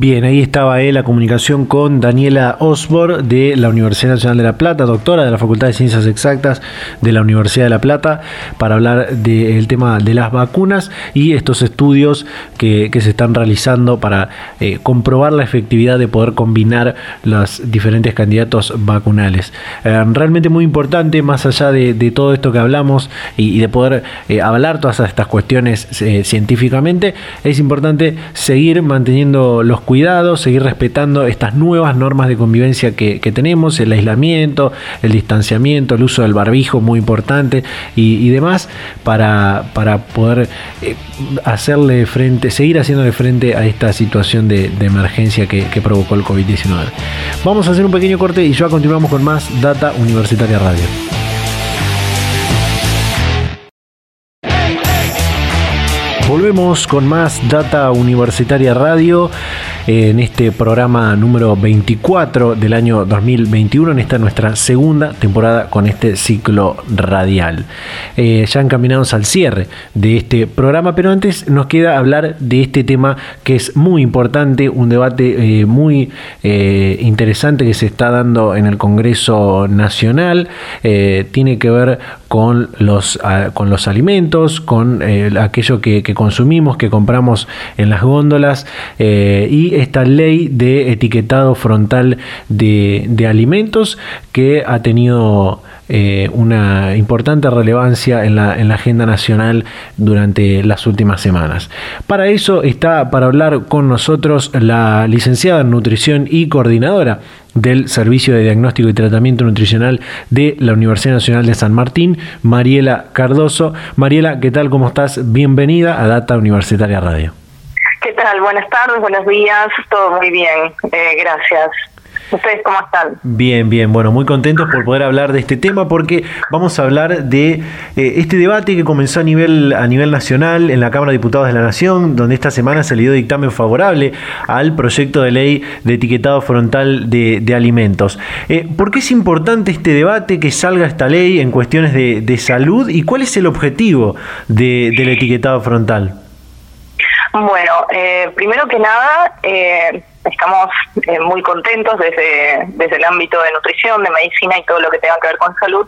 Bien, ahí estaba eh, la comunicación con Daniela Osbor de la Universidad Nacional de La Plata, doctora de la Facultad de Ciencias Exactas de la Universidad de La Plata, para hablar del tema de las vacunas y estos estudios que, se están realizando para eh, comprobar la efectividad de poder combinar los diferentes candidatos vacunales. Eh, realmente muy importante, más allá de, todo esto que hablamos y, de poder eh, hablar todas estas cuestiones científicamente, es importante seguir manteniendo los cuidados, seguir respetando estas nuevas normas de convivencia que, tenemos, el aislamiento, el distanciamiento, el uso del barbijo, muy importante, y, demás, para, para poder eh, hacerle frente, seguir haciéndole frente a esta situación de, emergencia que, que provocó el COVID-19. Vamos a hacer un pequeño corte y ya continuamos con más Data Universitaria Radio. Volvemos con más Data Universitaria Radio en este programa número 24 del año 2021, en esta nuestra segunda temporada con este ciclo radial. Eh, ya encaminados al cierre de este programa, pero antes nos queda hablar de este tema que es muy importante, un debate eh, muy eh, interesante que se está dando en el Congreso Nacional, tiene que ver con los, con los alimentos, con aquello que, que, consumimos, que compramos en las góndolas y esta ley de etiquetado frontal de, alimentos que ha tenido eh, una importante relevancia en la, en la, agenda nacional durante las últimas semanas. Para eso está para hablar con nosotros la licenciada en nutrición y coordinadora del Servicio de Diagnóstico y Tratamiento Nutricional de la Universidad Nacional de San Martín, Mariela Cardoso. Mariela, ¿qué tal? ¿Cómo estás? Bienvenida a Data Universitaria Radio. ¿Qué tal? Buenas tardes, buenos días, todo muy bien, eh, gracias. ¿Ustedes cómo están? Bien, bien. Bueno, muy contentos por poder hablar de este tema porque vamos a hablar de eh, este debate que comenzó a nivel, a nivel nacional en la Cámara de Diputados de la Nación, donde esta semana se le dio dictamen favorable al proyecto de ley de etiquetado frontal de, alimentos. Eh, ¿Por qué es importante este debate, que salga esta ley en cuestiones de, salud y cuál es el objetivo del etiquetado frontal? Bueno, eh, primero que nada, eh, estamos eh, muy contentos desde, desde el ámbito de nutrición, de medicina y todo lo que tenga que ver con salud,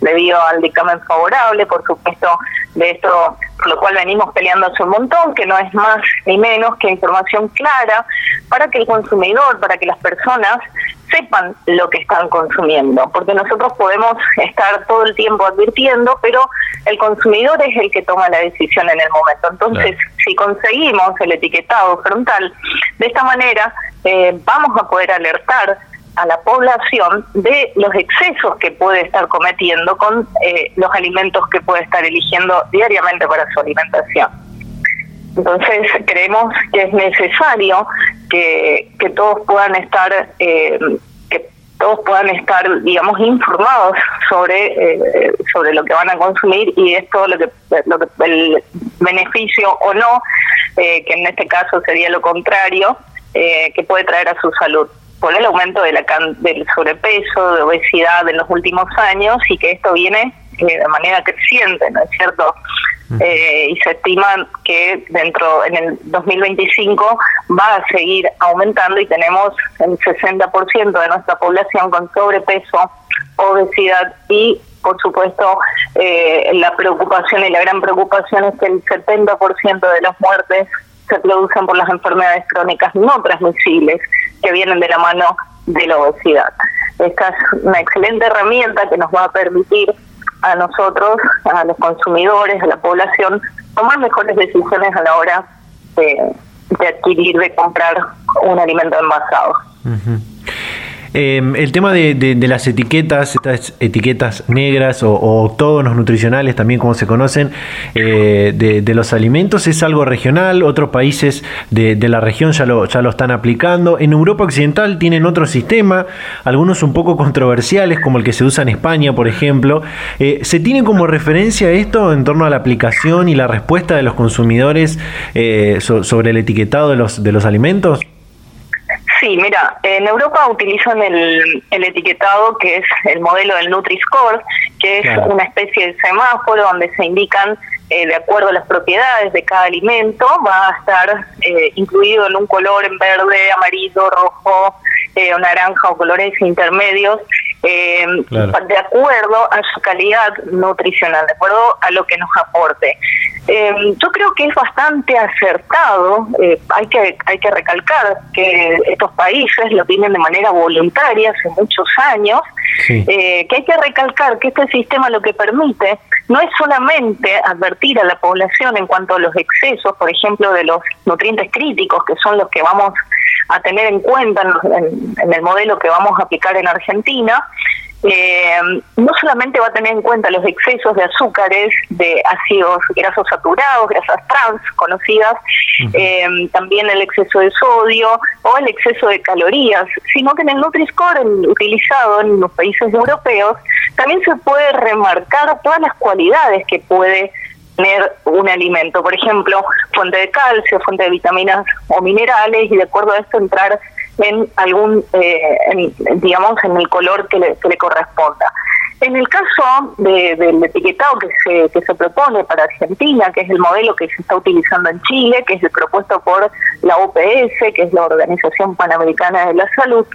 debido al dictamen favorable, por supuesto, de esto, por lo cual venimos peleando un montón, que no es más ni menos que información clara para que el consumidor, para que las personas sepan lo que están consumiendo, porque nosotros podemos estar todo el tiempo advirtiendo, pero el consumidor es el que toma la decisión en el momento. Entonces, si conseguimos el etiquetado frontal, de esta manera eh, vamos a poder alertar a la población de los excesos que puede estar cometiendo con eh, los alimentos que puede estar eligiendo diariamente para su alimentación. Entonces creemos que es necesario que, que todos puedan estar eh, que todos puedan estar digamos informados sobre eh, sobre lo que van a consumir y esto lo que, lo que el beneficio o no que en este caso sería lo contrario que puede traer a su salud por el aumento de la del sobrepeso, de obesidad en los últimos años y que esto viene eh, de manera creciente, ¿no es cierto? Eh, y se estima que dentro en el 2025 va a seguir aumentando y tenemos el 60% de nuestra población con sobrepeso, obesidad y por supuesto eh, la preocupación y la gran preocupación es que el 70% de las muertes se producen por las enfermedades crónicas no transmisibles que vienen de la mano de la obesidad. Esta es una excelente herramienta que nos va a permitir a nosotros, a los consumidores, a la población, tomar mejores decisiones a la hora de, adquirir, de comprar un alimento envasado. Em, el tema de, las etiquetas, estas etiquetas negras o, octógonos nutricionales, también como se conocen, eh, de, los alimentos, es algo regional. Otros países de, la región ya lo, ya lo están aplicando. En Europa Occidental tienen otro sistema, algunos un poco controversiales, como el que se usa en España, por ejemplo. Eh, ¿Se tiene como referencia esto en torno a la aplicación y la respuesta de los consumidores eh, sobre el etiquetado de los, de los alimentos? Sí, mira, en Europa utilizan el, el etiquetado que es el modelo del Nutri-Score, que es una especie de semáforo donde se indican eh, de acuerdo a las propiedades de cada alimento, va a estar eh, incluido en un color en verde, amarillo, rojo, eh, naranja o colores intermedios, de acuerdo a su calidad nutricional, de acuerdo a lo que nos aporte. yo creo que es bastante acertado, hay que hay que recalcar que estos países lo tienen de manera voluntaria hace muchos años, que hay que recalcar que este sistema lo que permite no es solamente advertir a la población en cuanto a los excesos, por ejemplo, de los nutrientes críticos, que son los que vamos a tener en cuenta en, el modelo que vamos a aplicar en Argentina, eh, no solamente va a tener en cuenta los excesos de azúcares, de ácidos grasos saturados, grasas trans conocidas, eh, también el exceso de sodio o el exceso de calorías, sino que en el Nutri-Score utilizado en los países europeos también se puede remarcar todas las cualidades que puede tener un alimento, por ejemplo, fuente de calcio, fuente de vitaminas o minerales y de acuerdo a esto entrar en algún, eh, digamos, en el color que le, corresponda. En el caso del etiquetado que se, que se propone para Argentina, que es el modelo que se está utilizando en Chile, que es el propuesto por la OPS, que es la Organización Panamericana de la Salud,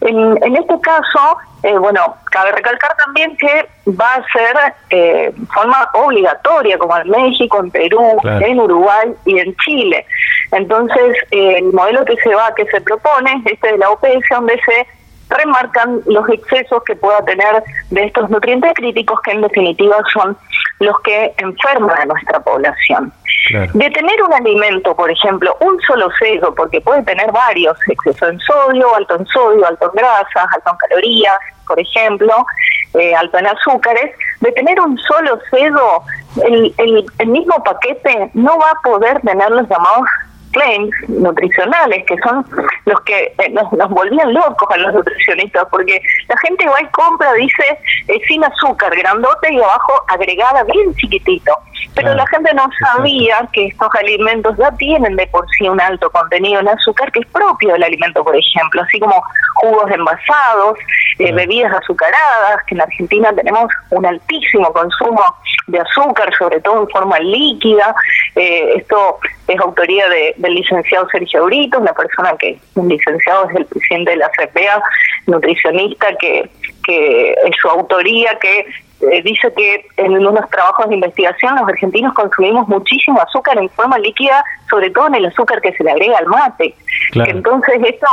en, en este caso, eh, bueno, cabe recalcar también que va a ser eh, forma obligatoria, como en México, en Perú, en Uruguay y en Chile. Entonces, eh, el modelo que se va, que se propone, este de la OPS, donde se remarcan los excesos que pueda tener de estos nutrientes críticos que en definitiva son los que enferman a nuestra población. De tener un alimento, por ejemplo, un solo sello, porque puede tener varios, exceso en sodio, alto en sodio, alto en grasas, alto en calorías, por ejemplo, eh, alto en azúcares, de tener un solo sello, el, el, el mismo paquete no va a poder tener los llamados claims nutricionales, que son los que eh, nos, nos, volvían locos a los nutricionistas, porque la gente va y compra, dice, eh, sin azúcar, grandote y abajo agregada bien chiquitito. Pero la gente no sabía que estos alimentos ya tienen de por sí un alto contenido en azúcar que es propio del alimento, por ejemplo, así como jugos envasados, eh, bebidas azucaradas, que en Argentina tenemos un altísimo consumo de azúcar, sobre todo en forma líquida. Eh, esto es autoría del licenciado Sergio Brito, una persona que, un licenciado es el presidente de la CPA, nutricionista, que, que es su autoría, que eh, dice que en unos trabajos de investigación los argentinos consumimos muchísimo azúcar en forma líquida, sobre todo en el azúcar que se le agrega al mate. Entonces esto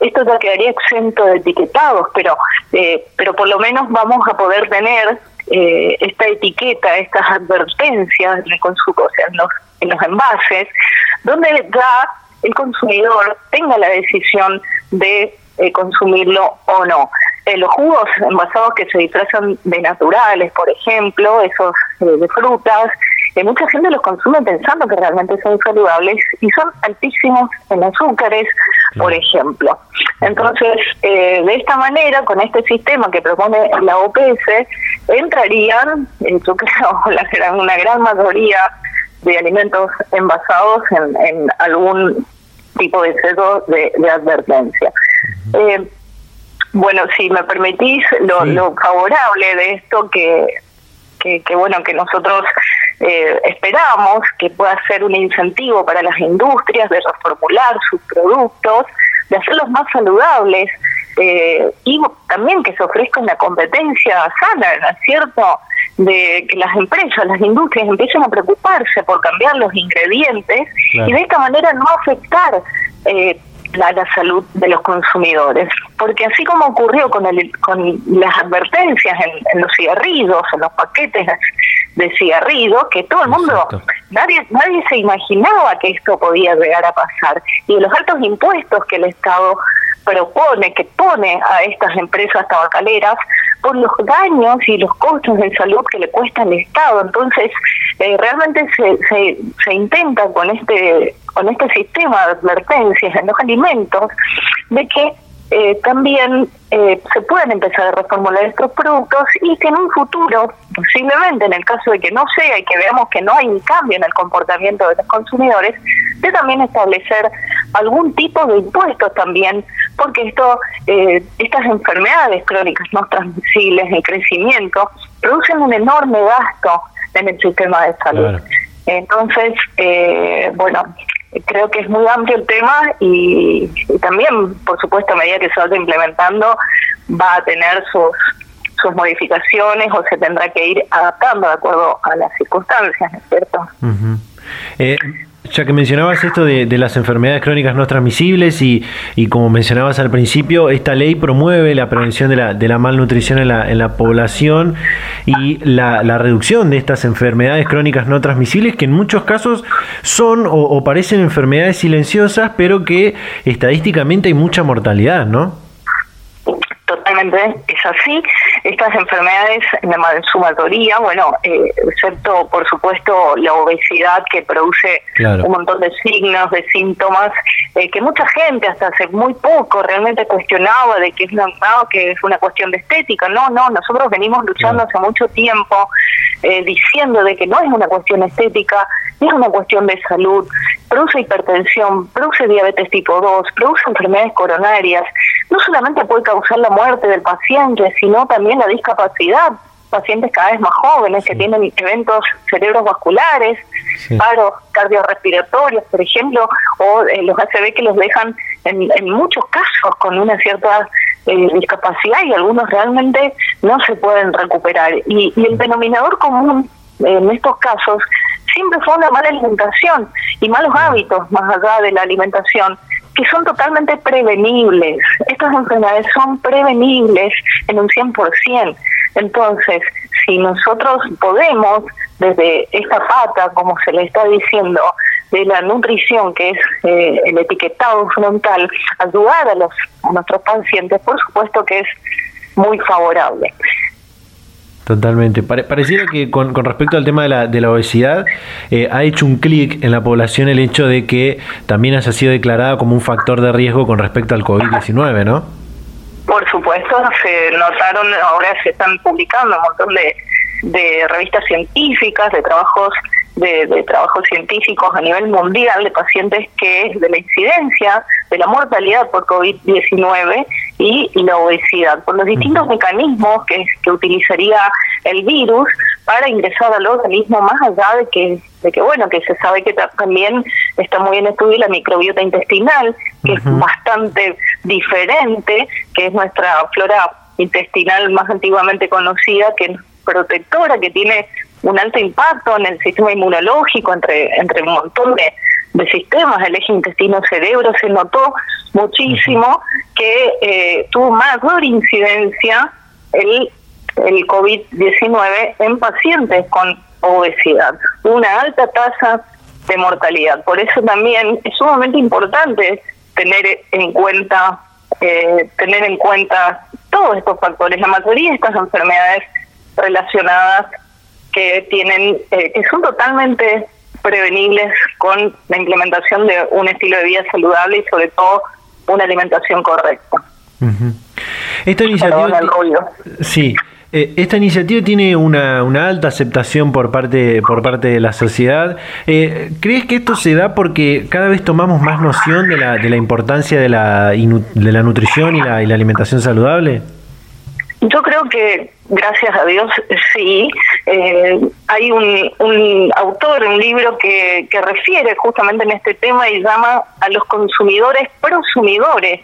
esto ya quedaría exento de etiquetados, pero eh, pero por lo menos vamos a poder tener eh, esta etiqueta, estas advertencias en, o sea, en, los, en los envases, donde ya el consumidor tenga la decisión de consumirlo o no. Eh, los jugos envasados que se disfrazan de naturales, por ejemplo, esos eh, de frutas, eh, mucha gente los consume pensando que realmente son saludables y son altísimos en azúcares, por ejemplo. Entonces, de esta manera, con este sistema que propone la OPS, entrarían, yo <laughs> creo, la, una gran mayoría de alimentos envasados en, algún tipo de sello de, advertencia. Bueno, si me permitís, lo, favorable de esto que, que, bueno, que nosotros eh, esperamos que pueda ser un incentivo para las industrias de reformular sus productos, de hacerlos más saludables eh, y también que se ofrezca una competencia sana, ¿no es cierto? De que las empresas, las industrias empiecen a preocuparse por cambiar los ingredientes y de esta manera no afectar eh, la, la, salud de los consumidores. Porque así como ocurrió con, el, con las advertencias en, los cigarrillos, en los paquetes de cigarrillos, que todo el mundo, nadie, nadie se imaginaba que esto podía llegar a pasar. Y los altos impuestos que el Estado propone, que pone a estas empresas tabacaleras, por los daños y los costos de salud que le cuesta al Estado. Entonces, eh, realmente se, se, se intenta con este con este sistema de advertencias en los alimentos de que eh, también eh, se pueden empezar a reformular estos productos y que en un futuro, posiblemente en el caso de que no sea y que veamos que no hay un cambio en el comportamiento de los consumidores, de también establecer algún tipo de impuestos también, porque esto, eh, estas enfermedades crónicas no transmisibles en crecimiento producen un enorme gasto en el sistema de salud. Entonces, eh, bueno, creo que es muy amplio el tema y, también, por supuesto, a medida que se vaya implementando, va a tener sus, sus modificaciones o se tendrá que ir adaptando de acuerdo a las circunstancias, ¿no es cierto? Ya que mencionabas esto de, las enfermedades crónicas no transmisibles y, y, como mencionabas al principio, esta ley promueve la prevención de la, de la malnutrición en la, en la población y la, la, reducción de estas enfermedades crónicas no transmisibles que en muchos casos son o parecen enfermedades silenciosas, pero que estadísticamente hay mucha mortalidad, ¿no? Es así. Estas enfermedades, en su mayoría, bueno, eh, excepto por supuesto la obesidad que produce un montón de signos, de síntomas, eh, que mucha gente hasta hace muy poco realmente cuestionaba de que es, que es una cuestión de estética. No, no, nosotros venimos luchando hace mucho tiempo eh, diciendo de que no es una cuestión estética, es una cuestión de salud, produce hipertensión, produce diabetes tipo 2, produce enfermedades coronarias, no solamente puede causar la muerte del paciente, sino también la discapacidad. Pacientes cada vez más jóvenes que tienen eventos cerebrovasculares, paros cardiorrespiratorios, por ejemplo, o eh, los ACV que los dejan en, en muchos casos con una cierta eh, discapacidad y algunos realmente no se pueden recuperar. Y, y el denominador común en estos casos siempre fue una mala alimentación y malos hábitos más allá de la alimentación que son totalmente prevenibles. Estas enfermedades son prevenibles en un 100%. Entonces, si nosotros podemos, desde esta pata, como se le está diciendo, de la nutrición, que es eh, el etiquetado frontal, ayudar a, los, a nuestros pacientes, por supuesto que es muy favorable. Totalmente. pareciera que con, respecto al tema de la, de la obesidad, eh, ha hecho un clic en la población el hecho de que también haya sido declarada como un factor de riesgo con respecto al COVID-19, ¿no? Por supuesto, se notaron, ahora se están publicando un montón de, de revistas científicas, de trabajos de, trabajos científicos a nivel mundial de pacientes que de la incidencia de la mortalidad por COVID-19 y la obesidad, por los distintos mecanismos que, que utilizaría el virus para ingresar al organismo más allá de que de que bueno que se sabe que también está muy en estudio la microbiota intestinal que es bastante diferente que es nuestra flora intestinal más antiguamente conocida que es protectora que tiene un alto impacto en el sistema inmunológico entre, entre un montón de, sistemas, el eje intestino-cerebro, se notó muchísimo que eh, tuvo mayor incidencia el, el COVID-19 en pacientes con obesidad, una alta tasa de mortalidad. Por eso también es sumamente importante tener en cuenta eh, tener en cuenta todos estos factores. La mayoría de estas enfermedades relacionadas que tienen eh, que son totalmente prevenibles con la implementación de un estilo de vida saludable y sobre todo una alimentación correcta. Esta iniciativa, sí, eh, esta iniciativa tiene una, una, alta aceptación por parte por parte de la sociedad. Eh, ¿Crees que esto se da porque cada vez tomamos más noción de la, de la importancia de la, de la nutrición y la, y la alimentación saludable? Yo creo que, gracias a Dios, sí. Eh, hay un, un autor, un libro que, que refiere justamente en este tema y llama a los consumidores prosumidores,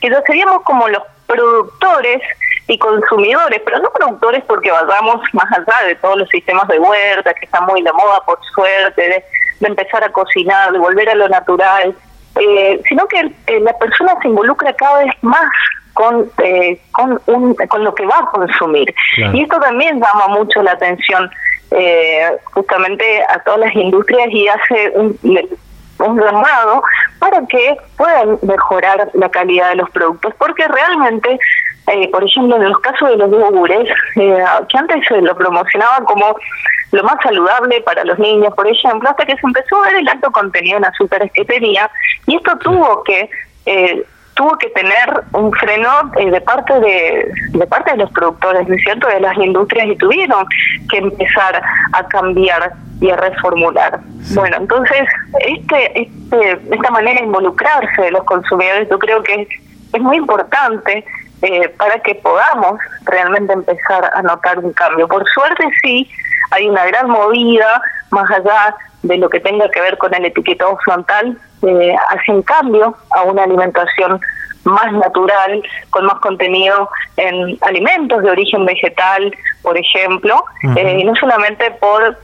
que ya seríamos como los productores y consumidores, pero no productores porque vayamos más allá de todos los sistemas de huerta que están muy de moda, por suerte, de, empezar a cocinar, de volver a lo natural, eh, sino que eh, la persona se involucra cada vez más con eh, con, un, con lo que va a consumir. Y esto también llama mucho la atención eh, justamente a todas las industrias y hace un, un llamado para que puedan mejorar la calidad de los productos, porque realmente, eh, por ejemplo, en los casos de los yogures, eh, que antes se lo promocionaba como lo más saludable para los niños, por ejemplo, hasta que se empezó a ver el alto contenido en azúcares que tenía, y esto tuvo que eh, tuvo que tener un freno eh, de parte de, de parte de los productores, ¿no es cierto?, de las industrias y tuvieron que empezar a cambiar y a reformular. Bueno, entonces, este, este, esta manera de involucrarse de los consumidores yo creo que es, muy importante eh, para que podamos realmente empezar a notar un cambio. Por suerte sí, hay una gran movida más allá de lo que tenga que ver con el etiquetado frontal, eh, hacia un cambio a una alimentación más natural, con más contenido en alimentos de origen vegetal, por ejemplo, eh, y no solamente por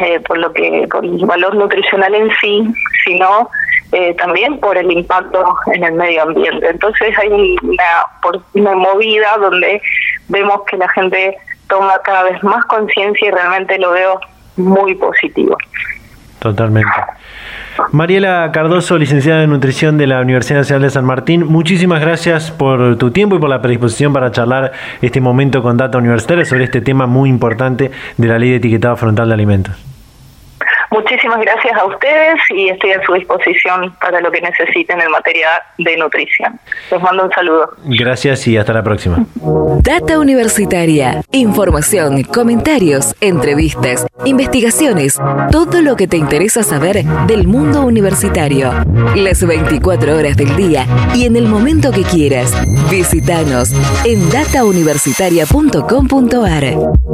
eh, por lo que por el valor nutricional en sí, sino eh, también por el impacto en el medio ambiente. Entonces hay una, una movida donde vemos que la gente toma cada vez más conciencia y realmente lo veo muy positivo. Totalmente. Mariela Cardoso, licenciada en nutrición de la Universidad Nacional de San Martín, muchísimas gracias por tu tiempo y por la predisposición para charlar este momento con Data Universitaria sobre este tema muy importante de la ley de etiquetado frontal de alimentos. Muchísimas gracias a ustedes y estoy a su disposición para lo que necesiten en materia de nutrición. Les mando un saludo. Gracias y hasta la próxima. Data Universitaria. Información, comentarios, entrevistas, investigaciones, todo lo que te interesa saber del mundo universitario. Las 24 horas del día y en el momento que quieras. Visítanos en datauniversitaria.com.ar.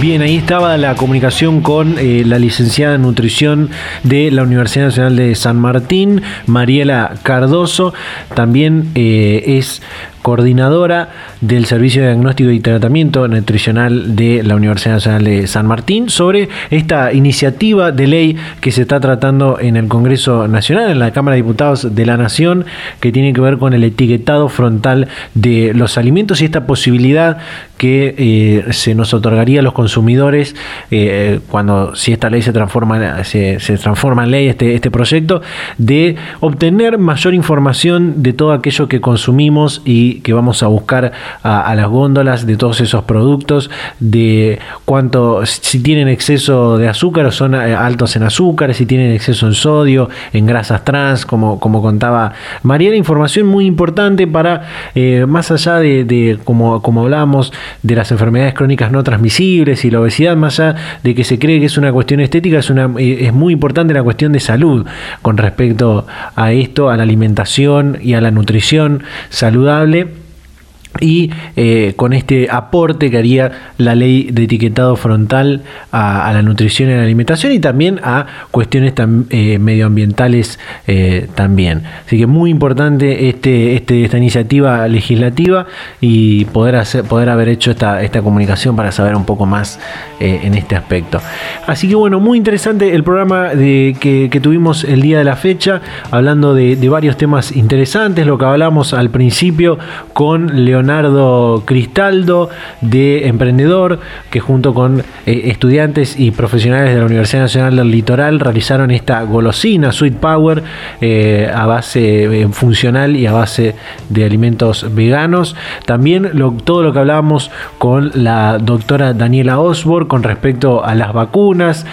Bien, ahí estaba la comunicación con eh, la licenciada en nutrición de la Universidad Nacional de San Martín, Mariela Cardoso. También eh, es coordinadora del Servicio de Diagnóstico y Tratamiento Nutricional de la Universidad Nacional de San Martín sobre esta iniciativa de ley que se está tratando en el Congreso Nacional, en la Cámara de Diputados de la Nación, que tiene que ver con el etiquetado frontal de los alimentos y esta posibilidad que eh, se nos otorgaría a los consumidores eh, cuando si esta ley se transforma se, se transforma en ley este, este proyecto de obtener mayor información de todo aquello que consumimos y que vamos a buscar a, las góndolas de todos esos productos, de cuánto, si tienen exceso de azúcar o son eh, altos en azúcar, si tienen exceso en sodio, en grasas trans, como, como contaba María, información muy importante para, eh, más allá de, como, como hablábamos, de las enfermedades crónicas no transmisibles y la obesidad, más allá de que se cree que es una cuestión estética, es, una, eh, es muy importante la cuestión de salud con respecto a esto, a la alimentación y a la nutrición saludable y eh, con este aporte que haría la ley de etiquetado frontal a, la nutrición y a la alimentación y también a cuestiones eh, medioambientales eh, también. Así que muy importante este, este, esta iniciativa legislativa y poder, haber hecho esta, comunicación para saber un poco más en este aspecto. Así que bueno, muy interesante el programa de, que, tuvimos el día de la fecha, hablando de, de varios temas interesantes, lo que hablamos al principio con Leonardo Leonardo Cristaldo de Emprendedor, que junto con eh, estudiantes y profesionales de la Universidad Nacional del Litoral realizaron esta golosina Sweet Power eh, a base eh, funcional y a base de alimentos veganos. También todo lo que hablábamos con la doctora Daniela Osborne con respecto a las vacunas,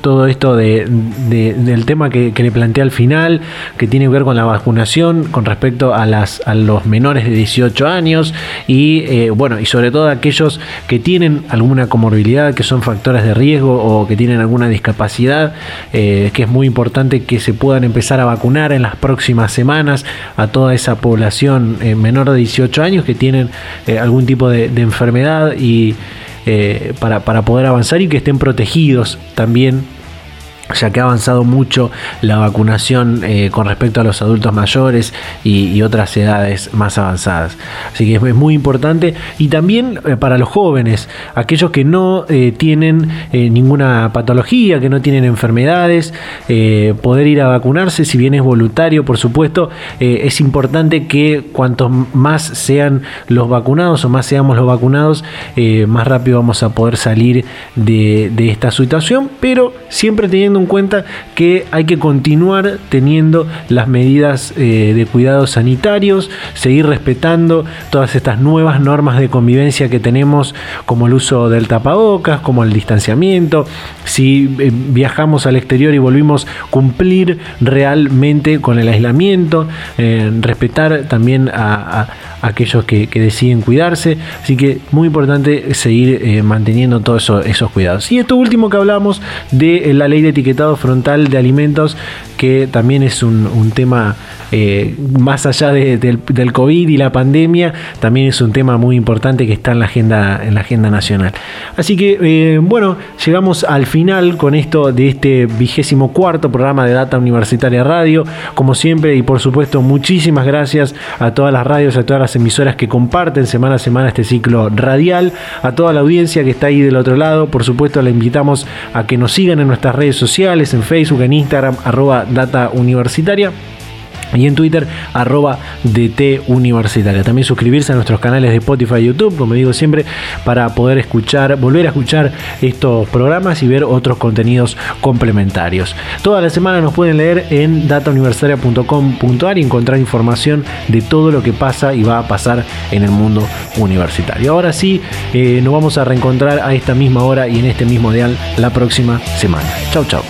todo esto del tema que, le planteé al final, que tiene que ver con la vacunación con respecto a, las, a los menores de 18 años y eh, bueno, y sobre todo aquellos que tienen alguna comorbilidad, que son factores de riesgo o que tienen alguna discapacidad, eh, que es muy importante que se puedan empezar a vacunar en las próximas semanas a toda esa población eh, menor de 18 años que tienen algún tipo de, enfermedad y para, para poder avanzar y que estén protegidos también ya que ha avanzado mucho la vacunación eh, con respecto a los adultos mayores y, otras edades más avanzadas. Así que es, muy importante y también eh, para los jóvenes, aquellos que no eh, tienen ninguna patología, que no tienen enfermedades, poder ir a vacunarse, si bien es voluntario, por supuesto, es importante que cuantos más sean los vacunados o más seamos los vacunados, más rápido vamos a poder salir de, de esta situación, pero siempre teniendo en cuenta que hay que continuar teniendo las medidas eh, de cuidados sanitarios, seguir respetando todas estas nuevas normas de convivencia que tenemos, como el uso del tapabocas, como el distanciamiento. Si eh, viajamos al exterior y volvimos a cumplir realmente con el aislamiento, eh, respetar también a aquellos que, deciden cuidarse. Así que muy importante seguir manteniendo todos esos cuidados. Y esto último que hablamos de la ley de frontal de alimentos, que también es un, tema eh, más allá del, COVID y la pandemia, también es un tema muy importante que está en la agenda, en la agenda nacional. Así que, eh, bueno, llegamos al final con esto de este vigésimo cuarto programa de Data Universitaria Radio. Como siempre, y por supuesto, muchísimas gracias a todas las radios, a todas las emisoras que comparten semana a semana este ciclo radial, a toda la audiencia que está ahí del otro lado. Por supuesto, le invitamos a que nos sigan en nuestras redes sociales, en Facebook, en Instagram, arroba data universitaria y en Twitter arroba DT Universitaria. También suscribirse a nuestros canales de Spotify y YouTube, como digo siempre, para poder escuchar, volver a escuchar estos programas y ver otros contenidos complementarios. Toda la semana nos pueden leer en datauniversitaria.com.ar y encontrar información de todo lo que pasa y va a pasar en el mundo universitario. Ahora sí, eh, nos vamos a reencontrar a esta misma hora y en este mismo dial la próxima semana. Chau, chau.